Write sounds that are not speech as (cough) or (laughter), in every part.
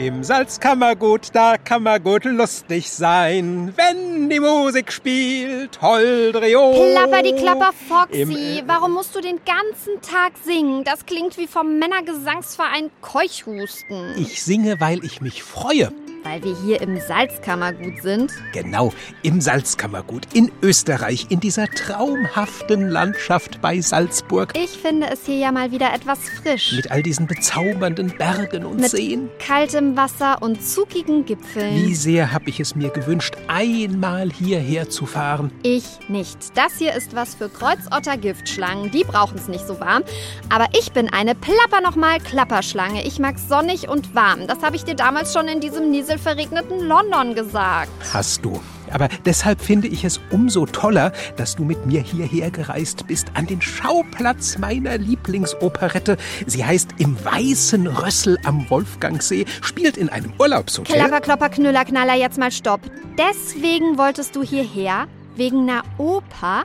Im Salzkammergut, da kann man gut lustig sein, wenn die Musik spielt, Holdrio. Plapper die Klapper Foxy. Im, äh, Warum musst du den ganzen Tag singen? Das klingt wie vom Männergesangsverein Keuchhusten. Ich singe, weil ich mich freue. Weil wir hier im Salzkammergut sind. Genau, im Salzkammergut in Österreich, in dieser traumhaften Landschaft bei Salzburg. Ich finde es hier ja mal wieder etwas frisch. Mit all diesen bezaubernden Bergen und Mit Seen. kaltem Wasser und zugigen Gipfeln. Wie sehr habe ich es mir gewünscht, einmal hierher zu fahren. Ich nicht. Das hier ist was für Kreuzotter-Giftschlangen. Die brauchen es nicht so warm. Aber ich bin eine Plapper nochmal Klapperschlange. Ich mag sonnig und warm. Das habe ich dir damals schon in diesem nieselverregneten London gesagt. Hast du. Aber deshalb finde ich es umso toller, dass du mit mir hierher gereist bist, an den Schauplatz meiner Lieblingsoperette. Sie heißt Im Weißen Rössel am Wolfgangsee, spielt in einem Urlaubshotel. Klapper, Klopper, Knüller, Knaller, jetzt mal Stopp. Deswegen wolltest du hierher? Wegen einer Oper?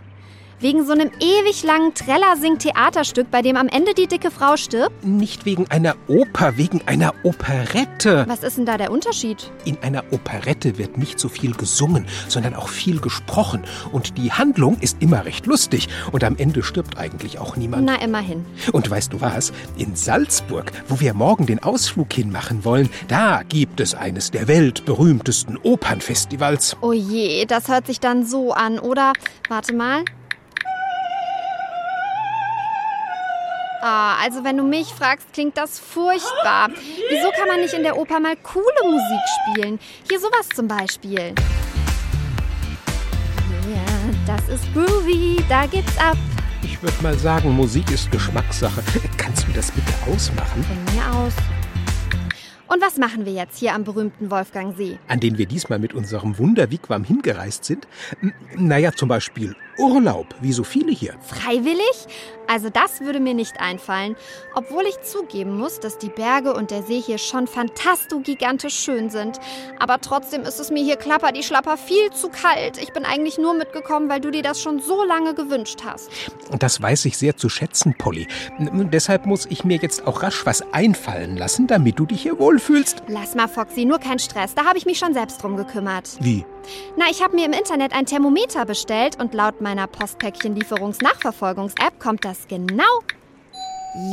Wegen so einem ewig langen Treller-Sing-Theaterstück, bei dem am Ende die dicke Frau stirbt? Nicht wegen einer Oper, wegen einer Operette. Was ist denn da der Unterschied? In einer Operette wird nicht so viel gesungen, sondern auch viel gesprochen. Und die Handlung ist immer recht lustig. Und am Ende stirbt eigentlich auch niemand. Na, immerhin. Und weißt du was? In Salzburg, wo wir morgen den Ausflug hinmachen wollen, da gibt es eines der weltberühmtesten Opernfestivals. Oh je, das hört sich dann so an, oder? Warte mal. Ah, also wenn du mich fragst, klingt das furchtbar. Wieso kann man nicht in der Oper mal coole Musik spielen? Hier sowas zum Beispiel. Ja, das ist groovy, da geht's ab. Ich würde mal sagen, Musik ist Geschmackssache. Kannst du das bitte ausmachen? Von mir aus. Und was machen wir jetzt hier am berühmten Wolfgangsee? An den wir diesmal mit unserem Wunderwigwam hingereist sind? N- Naja, zum Beispiel Urlaub, wie so viele hier. Freiwillig? Also das würde mir nicht einfallen. Obwohl ich zugeben muss, dass die Berge und der See hier schon fantasto-gigantisch schön sind. Aber trotzdem ist es mir hier klapper die Schlapper viel zu kalt. Ich bin eigentlich nur mitgekommen, weil du dir das schon so lange gewünscht hast. Das weiß ich sehr zu schätzen, Polly. N- Deshalb muss ich mir jetzt auch rasch was einfallen lassen, damit du dich hier wohlfühlst. Lass mal, Foxy, nur kein Stress. Da habe ich mich schon selbst drum gekümmert. Wie? Na, ich habe mir im Internet ein Thermometer bestellt und laut meiner Postpäckchen-Lieferungs-Nachverfolgungs-App kommt das genau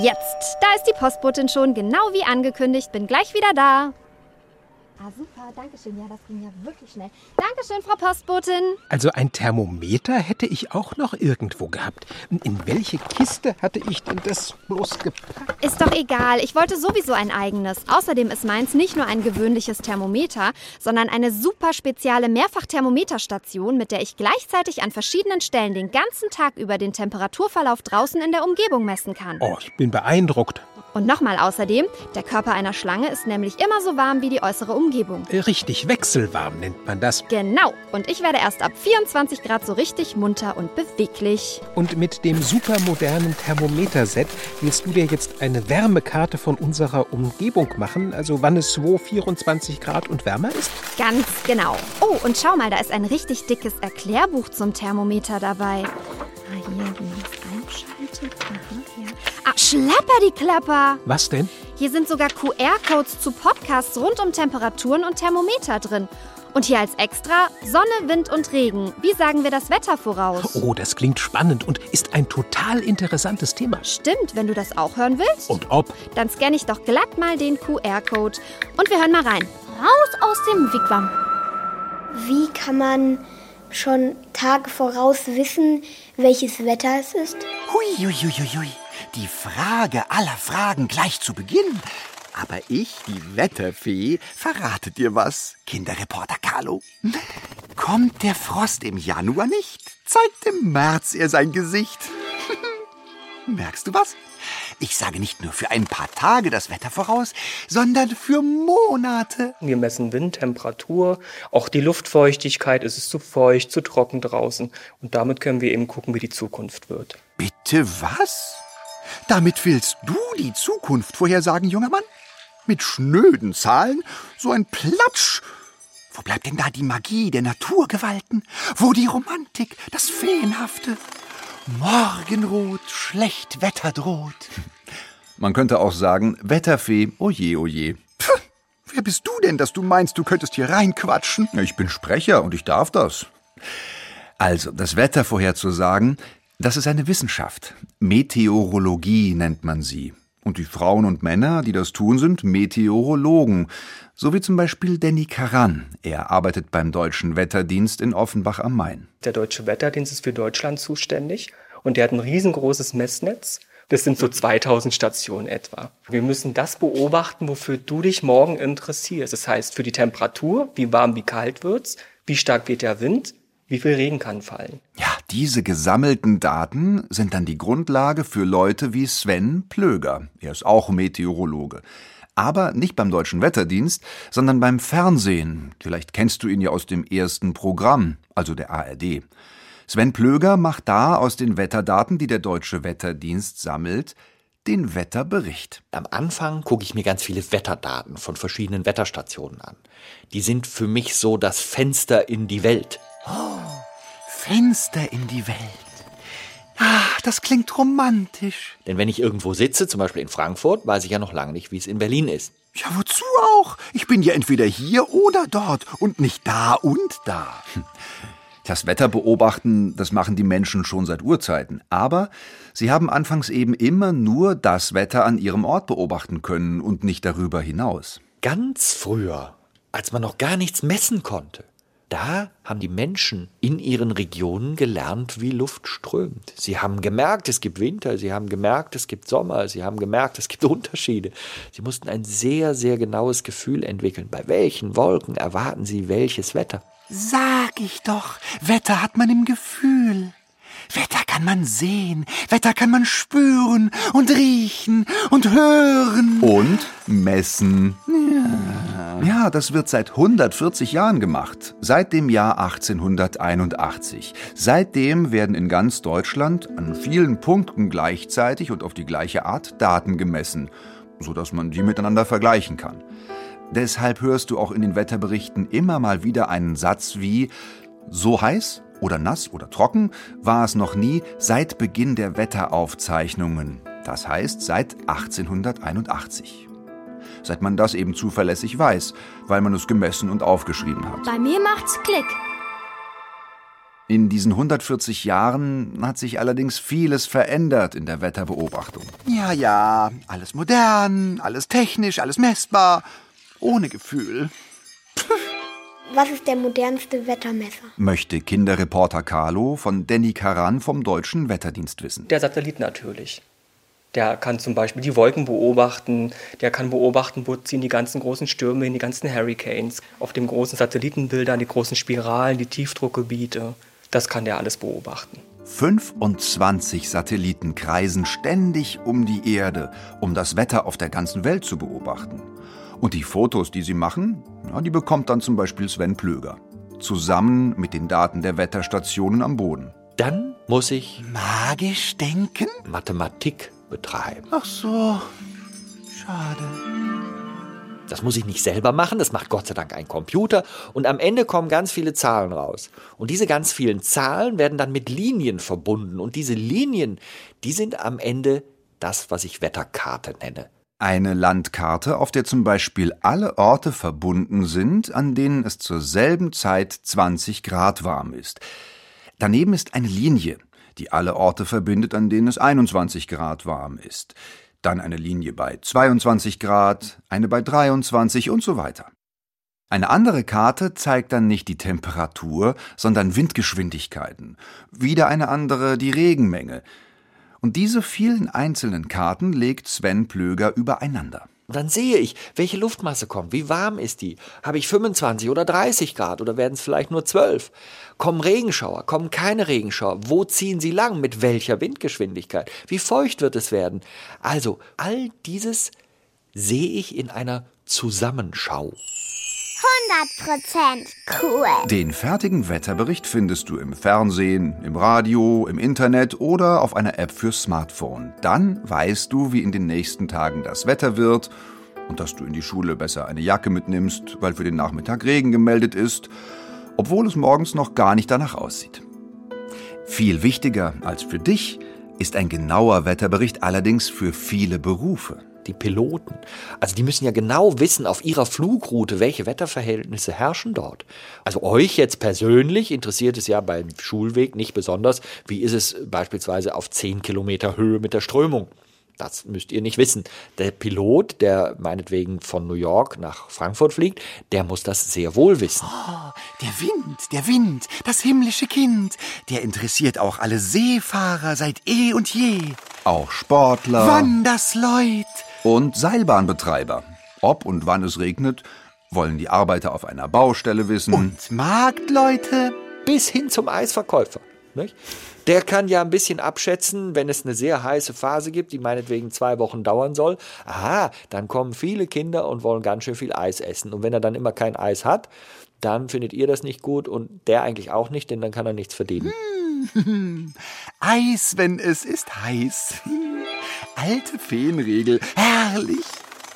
jetzt. Da ist die Postbotin schon, genau wie angekündigt. Bin gleich wieder da. Ah, super, danke schön. Ja, das ging ja wirklich schnell. Dankeschön, Frau Postbotin. Also ein Thermometer hätte ich auch noch irgendwo gehabt. In welche Kiste hatte ich denn das bloß gepackt? Ist doch egal, ich wollte sowieso ein eigenes. Außerdem ist meins nicht nur ein gewöhnliches Thermometer, sondern eine super spezielle Mehrfachthermometerstation, mit der ich gleichzeitig an verschiedenen Stellen den ganzen Tag über den Temperaturverlauf draußen in der Umgebung messen kann. Oh, ich bin beeindruckt. Und nochmal außerdem, der Körper einer Schlange ist nämlich immer so warm wie die äußere Umgebung. Äh, Richtig wechselwarm nennt man das. Genau, und ich werde erst ab 24 Grad so richtig munter und beweglich. Und mit dem supermodernen Thermometerset willst du dir jetzt eine Wärmekarte von unserer Umgebung machen, also wann es wo 24 Grad und wärmer ist? Ganz genau. Oh, und schau mal, da ist ein richtig dickes Erklärbuch zum Thermometer dabei. Ah, hier, wie man das einschaltet. Aha, hier. Ah, Schlapper die Klapper. Was denn? Hier sind sogar QR-Codes zu Podcasts rund um Temperaturen und Thermometer drin. Und hier als extra Sonne, Wind und Regen. Wie sagen wir das Wetter voraus? Oh, das klingt spannend und ist ein total interessantes Thema. Stimmt, wenn du das auch hören willst. Und ob? Dann scanne ich doch glatt mal den QR-Code. Und wir hören mal rein. Raus aus dem Wigwam. Wie kann man schon Tage voraus wissen, welches Wetter es ist? Hui, hui, hui, hui. Die Frage aller Fragen gleich zu Beginn. Aber ich, die Wetterfee, verrate dir was, Kinderreporter Carlo. Kommt der Frost im Januar nicht, zeigt im März er sein Gesicht. (laughs) Merkst du was? Ich sage nicht nur für ein paar Tage das Wetter voraus, sondern für Monate. Wir messen Wind, Temperatur, auch die Luftfeuchtigkeit, ist es zu feucht, zu trocken draußen. Und damit können wir eben gucken, wie die Zukunft wird. Bitte was? Damit willst du die Zukunft vorhersagen, junger Mann? Mit schnöden Zahlen? So ein Platsch! Wo bleibt denn da die Magie der Naturgewalten? Wo die Romantik, das Feenhafte? Morgenrot, schlecht Wetter droht. (laughs) Man könnte auch sagen, Wetterfee, oje, oje. Puh, wer bist du denn, dass du meinst, du könntest hier reinquatschen? Ich bin Sprecher und ich darf das. Also, das Wetter vorherzusagen, das ist eine Wissenschaft. Meteorologie nennt man sie. Und die Frauen und Männer, die das tun, sind Meteorologen. So wie zum Beispiel Danny Karan. Er arbeitet beim Deutschen Wetterdienst in Offenbach am Main. Der Deutsche Wetterdienst ist für Deutschland zuständig und der hat ein riesengroßes Messnetz. Das sind so 2000 Stationen etwa. Wir müssen das beobachten, wofür du dich morgen interessierst. Das heißt, für die Temperatur, wie warm, wie kalt wird's, wie stark weht der Wind, wie viel Regen kann fallen. Ja, diese gesammelten Daten sind dann die Grundlage für Leute wie Sven Plöger. Er ist auch Meteorologe. Aber nicht beim Deutschen Wetterdienst, sondern beim Fernsehen. Vielleicht kennst du ihn ja aus dem ersten Programm, also der ARD. Sven Plöger macht da aus den Wetterdaten, die der Deutsche Wetterdienst sammelt, den Wetterbericht. Am Anfang gucke ich mir ganz viele Wetterdaten von verschiedenen Wetterstationen an. Die sind für mich so das Fenster in die Welt. Oh, Fenster in die Welt. Ah, das klingt romantisch. Denn wenn ich irgendwo sitze, zum Beispiel in Frankfurt, weiß ich ja noch lange nicht, wie es in Berlin ist. Ja, wozu auch? Ich bin ja entweder hier oder dort und nicht da und da. Hm. Das Wetter beobachten, das machen die Menschen schon seit Urzeiten. Aber sie haben anfangs eben immer nur das Wetter an ihrem Ort beobachten können und nicht darüber hinaus. Ganz früher, als man noch gar nichts messen konnte, da haben die Menschen in ihren Regionen gelernt, wie Luft strömt. Sie haben gemerkt, es gibt Winter, sie haben gemerkt, es gibt Sommer, sie haben gemerkt, es gibt (laughs) Unterschiede. Sie mussten ein sehr, sehr genaues Gefühl entwickeln. Bei welchen Wolken erwarten sie welches Wetter? Sag ich doch, Wetter hat man im Gefühl. Wetter kann man sehen, Wetter kann man spüren und riechen und hören. Und messen. Ja. Ja, das wird seit 140 Jahren gemacht. Seit dem Jahr 1881. Seitdem werden in ganz Deutschland an vielen Punkten gleichzeitig und auf die gleiche Art Daten gemessen, sodass man die miteinander vergleichen kann. Deshalb hörst du auch in den Wetterberichten immer mal wieder einen Satz wie so heiß oder nass oder trocken war es noch nie seit Beginn der Wetteraufzeichnungen. Das heißt seit 1881. Seit man das eben zuverlässig weiß, weil man es gemessen und aufgeschrieben hat. Bei mir macht's Klick. In diesen 140 Jahren hat sich allerdings vieles verändert in der Wetterbeobachtung. Ja, ja, alles modern, alles technisch, alles messbar, ohne Gefühl. Was ist der modernste Wettermesser? Möchte Kinderreporter Carlo von Danny Karan vom Deutschen Wetterdienst wissen. Der Satellit natürlich. Der kann zum Beispiel die Wolken beobachten, der kann beobachten, wo ziehen die ganzen großen Stürme hin, die ganzen Hurricanes, auf den großen Satellitenbildern, die großen Spiralen, die Tiefdruckgebiete. Das kann der alles beobachten. 25 Satelliten kreisen ständig um die Erde, um das Wetter auf der ganzen Welt zu beobachten. Und die Fotos, die sie machen, ja, die bekommt dann zum Beispiel Sven Plöger. Zusammen mit den Daten der Wetterstationen am Boden. Dann muss ich Magisch denken? Mathematik betreiben. Ach so. Schade. Das muss ich nicht selber machen, das macht Gott sei Dank ein Computer. Und am Ende kommen ganz viele Zahlen raus. Und diese ganz vielen Zahlen werden dann mit Linien verbunden. Und diese Linien, die sind am Ende das, was ich Wetterkarte nenne. Eine Landkarte, auf der zum Beispiel alle Orte verbunden sind, an denen es zur selben Zeit 20 Grad warm ist. Daneben ist eine Linie, die alle Orte verbindet, an denen es 21 Grad warm ist. Dann eine Linie bei 22 Grad, eine bei 23 und so weiter. Eine andere Karte zeigt dann nicht die Temperatur, sondern Windgeschwindigkeiten. Wieder eine andere die Regenmenge. Und diese vielen einzelnen Karten legt Sven Plöger übereinander. Und dann sehe ich, welche Luftmasse kommt, wie warm ist die? Habe ich 25 oder 30 Grad oder werden es vielleicht nur 12? Kommen Regenschauer, kommen keine Regenschauer? Wo ziehen sie lang? Mit welcher Windgeschwindigkeit? Wie feucht wird es werden? Also, all dieses sehe ich in einer Zusammenschau. 100% cool. Den fertigen Wetterbericht findest du im Fernsehen, im Radio, im Internet oder auf einer App fürs Smartphone. Dann weißt du, wie in den nächsten Tagen das Wetter wird und dass du in die Schule besser eine Jacke mitnimmst, weil für den Nachmittag Regen gemeldet ist, obwohl es morgens noch gar nicht danach aussieht. Viel wichtiger als für dich ist ein genauer Wetterbericht allerdings für viele Berufe. Die Piloten. Also die müssen ja genau wissen auf ihrer Flugroute, welche Wetterverhältnisse herrschen dort. Also euch jetzt persönlich interessiert es ja beim Schulweg nicht besonders, wie ist es beispielsweise auf 10 Kilometer Höhe mit der Strömung. Das müsst ihr nicht wissen. Der Pilot, der meinetwegen von New York nach Frankfurt fliegt, der muss das sehr wohl wissen. Oh, der Wind, der Wind, das himmlische Kind, der interessiert auch alle Seefahrer seit eh und je. Auch Sportler. Wandersleut. Und Seilbahnbetreiber. Ob und wann es regnet, wollen die Arbeiter auf einer Baustelle wissen. Und Marktleute. Bis hin zum Eisverkäufer. Nicht? Der kann ja ein bisschen abschätzen, wenn es eine sehr heiße Phase gibt, die meinetwegen zwei Wochen dauern soll. Aha, dann kommen viele Kinder und wollen ganz schön viel Eis essen. Und wenn er dann immer kein Eis hat, dann findet ihr das nicht gut und der eigentlich auch nicht, denn dann kann er nichts verdienen. Hm. (laughs) Eis, wenn es ist heiß. Alte Feenregel, herrlich.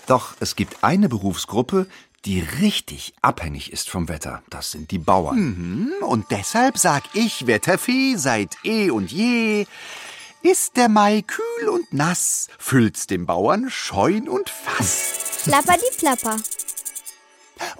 Doch es gibt eine Berufsgruppe, die richtig abhängig ist vom Wetter. Das sind die Bauern. Mhm, und deshalb sag ich, Wetterfee, seit eh und je, ist der Mai kühl und nass, füllt's dem Bauern Scheun und Fass. Plapper die Plapper.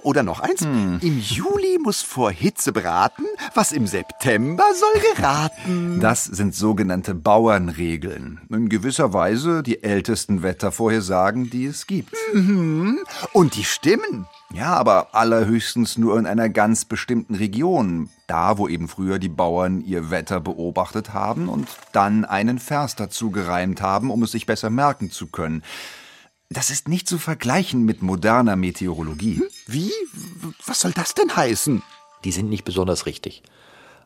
Oder noch eins. Hm. Im Juli muss vor Hitze braten, was im September soll geraten. Das sind sogenannte Bauernregeln. In gewisser Weise die ältesten Wettervorhersagen, die es gibt. Mhm. Und die stimmen. Ja, aber allerhöchstens nur in einer ganz bestimmten Region. Da, wo eben früher die Bauern ihr Wetter beobachtet haben und dann einen Vers dazu gereimt haben, um es sich besser merken zu können. Das ist nicht zu vergleichen mit moderner Meteorologie. Hm? Wie? Was soll das denn heißen? Die sind nicht besonders richtig.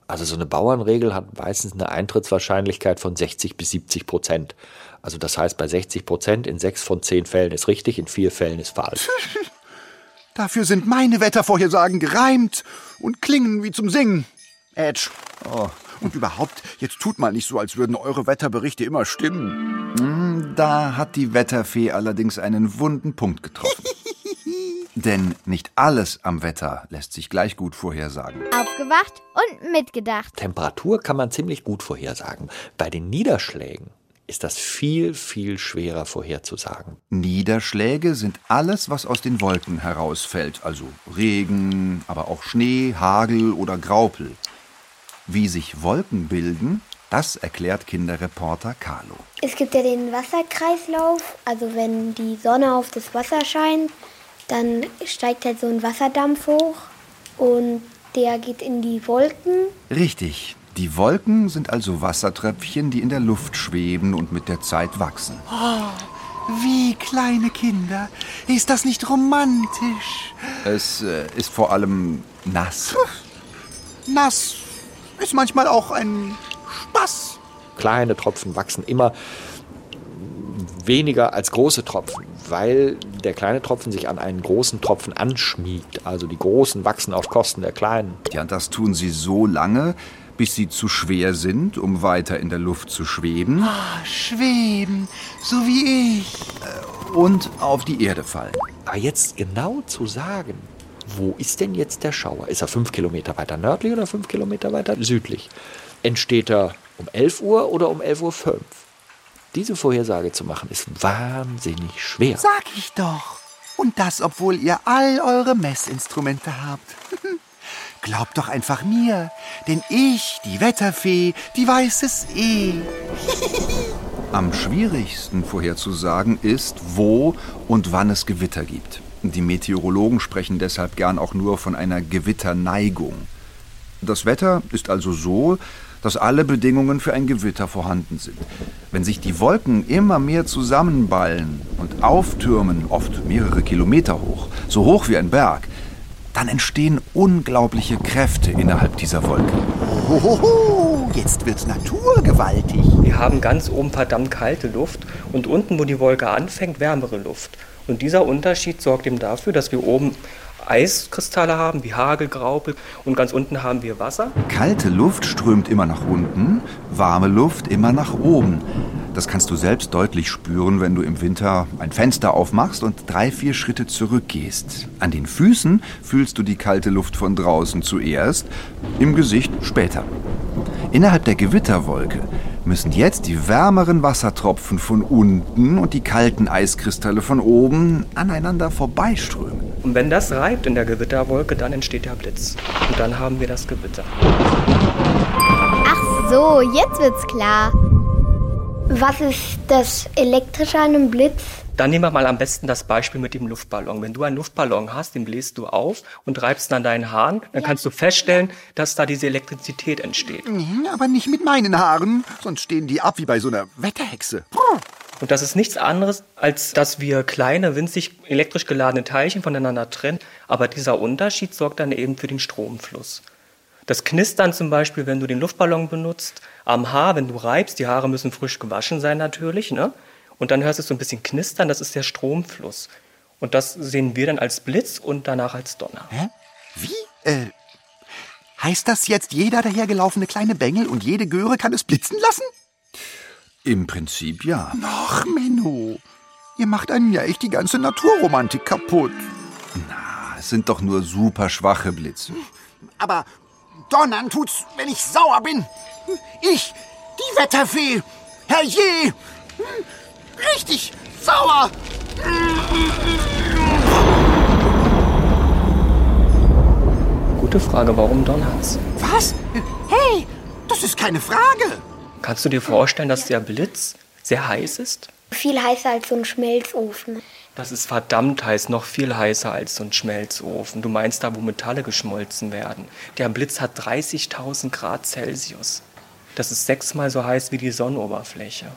Also so eine Bauernregel hat meistens eine Eintrittswahrscheinlichkeit von 60 bis 70 Prozent. Also das heißt, bei 60 Prozent in sechs von zehn Fällen ist richtig, in vier Fällen ist falsch. (laughs) Dafür sind meine Wettervorhersagen gereimt und klingen wie zum Singen. Edge. Oh. Und überhaupt, jetzt tut mal nicht so, als würden eure Wetterberichte immer stimmen. Hm, da hat die Wetterfee allerdings einen wunden Punkt getroffen. (laughs) Denn nicht alles am Wetter lässt sich gleich gut vorhersagen. Aufgewacht und mitgedacht. Temperatur kann man ziemlich gut vorhersagen. Bei den Niederschlägen ist das viel, viel schwerer vorherzusagen. Niederschläge sind alles, was aus den Wolken herausfällt, also Regen, aber auch Schnee, Hagel oder Graupel. Wie sich Wolken bilden, das erklärt Kinderreporter Carlo. Es gibt ja den Wasserkreislauf, also wenn die Sonne auf das Wasser scheint, dann steigt halt so ein Wasserdampf hoch und der geht in die Wolken. Richtig. Die Wolken sind also Wassertröpfchen, die in der Luft schweben und mit der Zeit wachsen. Oh, wie kleine Kinder. Ist das nicht romantisch? Es äh, ist vor allem nass. Nass ist manchmal auch ein Spaß. Kleine Tropfen wachsen immer weniger als große Tropfen, weil der kleine Tropfen sich an einen großen Tropfen anschmiegt. Also die großen wachsen auf Kosten der kleinen. Ja, das tun sie so lange, bis sie zu schwer sind, um weiter in der Luft zu schweben. Oh, schweben, so wie ich. Und auf die Erde fallen. Aber jetzt genau zu sagen, wo ist denn jetzt der Schauer? Ist er fünf Kilometer weiter nördlich oder fünf Kilometer weiter südlich? Entsteht er um 11 Uhr oder um 11.05 Uhr? Diese Vorhersage zu machen, ist wahnsinnig schwer. Sag ich doch. Und das, obwohl ihr all eure Messinstrumente habt. (laughs) Glaubt doch einfach mir, denn ich, die Wetterfee, die weiß es eh. (laughs) Am schwierigsten vorherzusagen ist, wo und wann es Gewitter gibt. Die Meteorologen sprechen deshalb gern auch nur von einer Gewitterneigung. Das Wetter ist also so, dass alle Bedingungen für ein Gewitter vorhanden sind. Wenn sich die Wolken immer mehr zusammenballen und auftürmen, oft mehrere Kilometer hoch, so hoch wie ein Berg, dann entstehen unglaubliche Kräfte innerhalb dieser Wolke. Hohoho, jetzt wird's naturgewaltig. Wir haben ganz oben verdammt kalte Luft und unten, wo die Wolke anfängt, wärmere Luft. Und dieser Unterschied sorgt eben dafür, dass wir oben Eiskristalle haben, wie Hagel, Graupel und ganz unten haben wir Wasser. Kalte Luft strömt immer nach unten, warme Luft immer nach oben. Das kannst du selbst deutlich spüren, wenn du im Winter ein Fenster aufmachst und drei, vier Schritte zurückgehst. An den Füßen fühlst du die kalte Luft von draußen zuerst, im Gesicht später. Innerhalb der Gewitterwolke müssen jetzt die wärmeren Wassertropfen von unten und die kalten Eiskristalle von oben aneinander vorbeiströmen. Und wenn das reibt in der Gewitterwolke, dann entsteht der Blitz. Und dann haben wir das Gewitter. Ach so, jetzt wird's klar. Was ist das Elektrische an einem Blitz? Dann nehmen wir mal am besten das Beispiel mit dem Luftballon. Wenn du einen Luftballon hast, den bläst du auf und reibst ihn an deinen Haaren, dann kannst du feststellen, dass da diese Elektrizität entsteht. Aber nicht mit meinen Haaren, sonst stehen die ab wie bei so einer Wetterhexe. Und das ist nichts anderes, als dass wir kleine, winzig elektrisch geladene Teilchen voneinander trennen. Aber dieser Unterschied sorgt dann eben für den Stromfluss. Das Knistern zum Beispiel, wenn du den Luftballon benutzt, am Haar, wenn du reibst, die Haare müssen frisch gewaschen sein natürlich, ne? Und dann hörst du so ein bisschen knistern, das ist der Stromfluss. Und das sehen wir dann als Blitz und danach als Donner. Hä? Wie? Äh, heißt das jetzt, jeder dahergelaufene kleine Bengel und jede Göre kann es blitzen lassen? Im Prinzip ja. Ach, Menno, ihr macht einem ja echt die ganze Naturromantik kaputt. Na, es sind doch nur super schwache Blitze. Aber donnern tut's, wenn ich sauer bin. Ich, die Wetterfee, herrje, richtig sauer. Gute Frage, warum donnert's? Was? Hey, das ist keine Frage. Kannst du dir vorstellen, dass der Blitz sehr heiß ist? Viel heißer als so ein Schmelzofen. Das ist verdammt heiß, noch viel heißer als so ein Schmelzofen. Du meinst da, wo Metalle geschmolzen werden. Der Blitz hat 30.000 Grad Celsius. Das ist sechsmal so heiß wie die Sonnenoberfläche.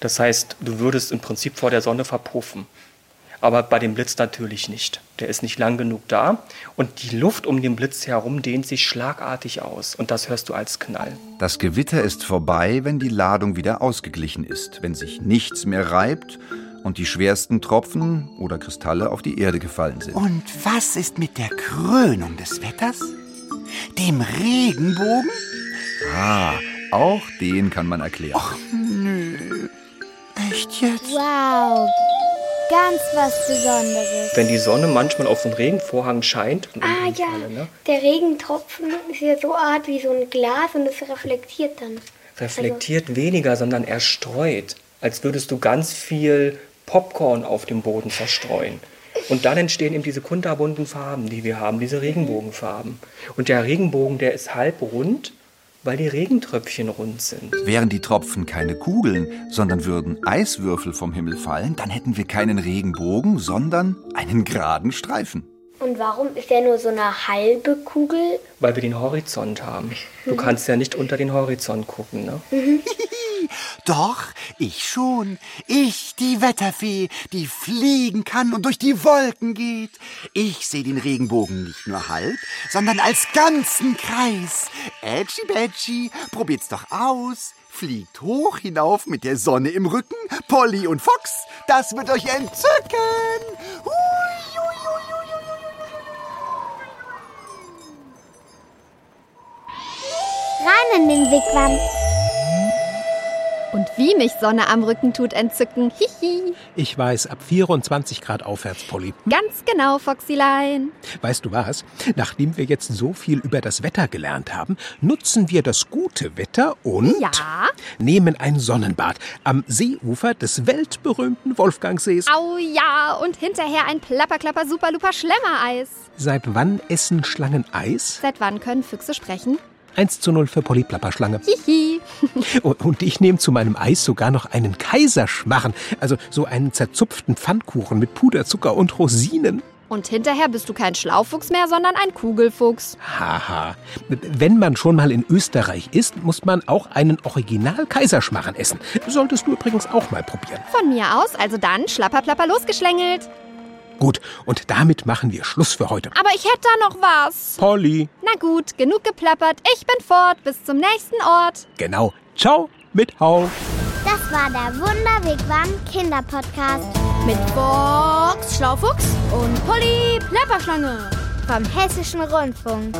Das heißt, du würdest im Prinzip vor der Sonne verpuffen. Aber bei dem Blitz natürlich nicht. Der ist nicht lang genug da und die Luft um den Blitz herum dehnt sich schlagartig aus und das hörst du als Knall. Das Gewitter ist vorbei, wenn die Ladung wieder ausgeglichen ist, wenn sich nichts mehr reibt und die schwersten Tropfen oder Kristalle auf die Erde gefallen sind. Und was ist mit der Krönung des Wetters? Dem Regenbogen? Ah, auch den kann man erklären. Echt jetzt? Wow, ganz was Besonderes. Wenn die Sonne manchmal auf den Regenvorhang scheint, in Ah ja, Falle, ne, der Regentropfen ist ja so art wie so ein Glas und es reflektiert dann. reflektiert weniger, sondern er streut, als würdest du ganz viel Popcorn auf dem Boden verstreuen. Und dann entstehen eben diese kunterbunten Farben, die wir haben, diese Regenbogenfarben. Und der Regenbogen, der ist halb rund, weil die Regentröpfchen rund sind. Wären die Tropfen keine Kugeln, sondern würden Eiswürfel vom Himmel fallen, dann hätten wir keinen Regenbogen, sondern einen geraden Streifen. Und warum ist der nur so eine halbe Kugel? Weil wir den Horizont haben. Du kannst ja nicht unter den Horizont gucken, ne? (laughs) Doch, ich schon. Ich, die Wetterfee, die fliegen kann und durch die Wolken geht. Ich sehe den Regenbogen nicht nur halb, sondern als ganzen Kreis. Edgy Badgy, probiert's doch aus. Fliegt hoch hinauf mit der Sonne im Rücken. Polly und Fox, das wird euch entzücken. Hui, hui, hui. Rein in den Wigwam. Und wie mich Sonne am Rücken tut entzücken. Hihi. Ich weiß, ab 24 Grad aufwärts, Polly. Ganz genau, Foxylein. Weißt du was? Nachdem wir jetzt so viel über das Wetter gelernt haben, nutzen wir das gute Wetter und Ja? nehmen ein Sonnenbad am Seeufer des weltberühmten Wolfgangsees. Au ja, und hinterher ein plapper, super, luper Schlemmereis. Seit wann essen Schlangen Eis? Seit wann können Füchse sprechen? 1 zu 0 für Polly Plapperschlange. Hihi. (laughs) Und ich nehme zu meinem Eis sogar noch einen Kaiserschmarren, also so einen zerzupften Pfannkuchen mit Puderzucker und Rosinen. Und hinterher bist du kein Schlaufuchs mehr, sondern ein Kugelfuchs. Haha. Wenn man schon mal in Österreich ist, muss man auch einen Original-Kaiserschmarren essen. Solltest du übrigens auch mal probieren. Von mir aus, also dann schlapperplapper losgeschlängelt. Gut, und damit machen wir Schluss für heute. Aber ich hätte da noch was. Polly. Na gut, genug geplappert. Ich bin fort. Bis zum nächsten Ort. Genau. Ciao mit Hau. Das war der Wunderwegwam Kinderpodcast Mit Box Schlaufuchs und Polly Plapperschlange. vom Hessischen Rundfunk.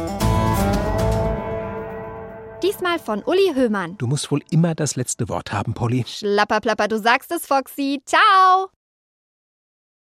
Diesmal von Uli Höhmann. Du musst wohl immer das letzte Wort haben, Polly. Schlapperplapper, du sagst es, Foxy. Ciao!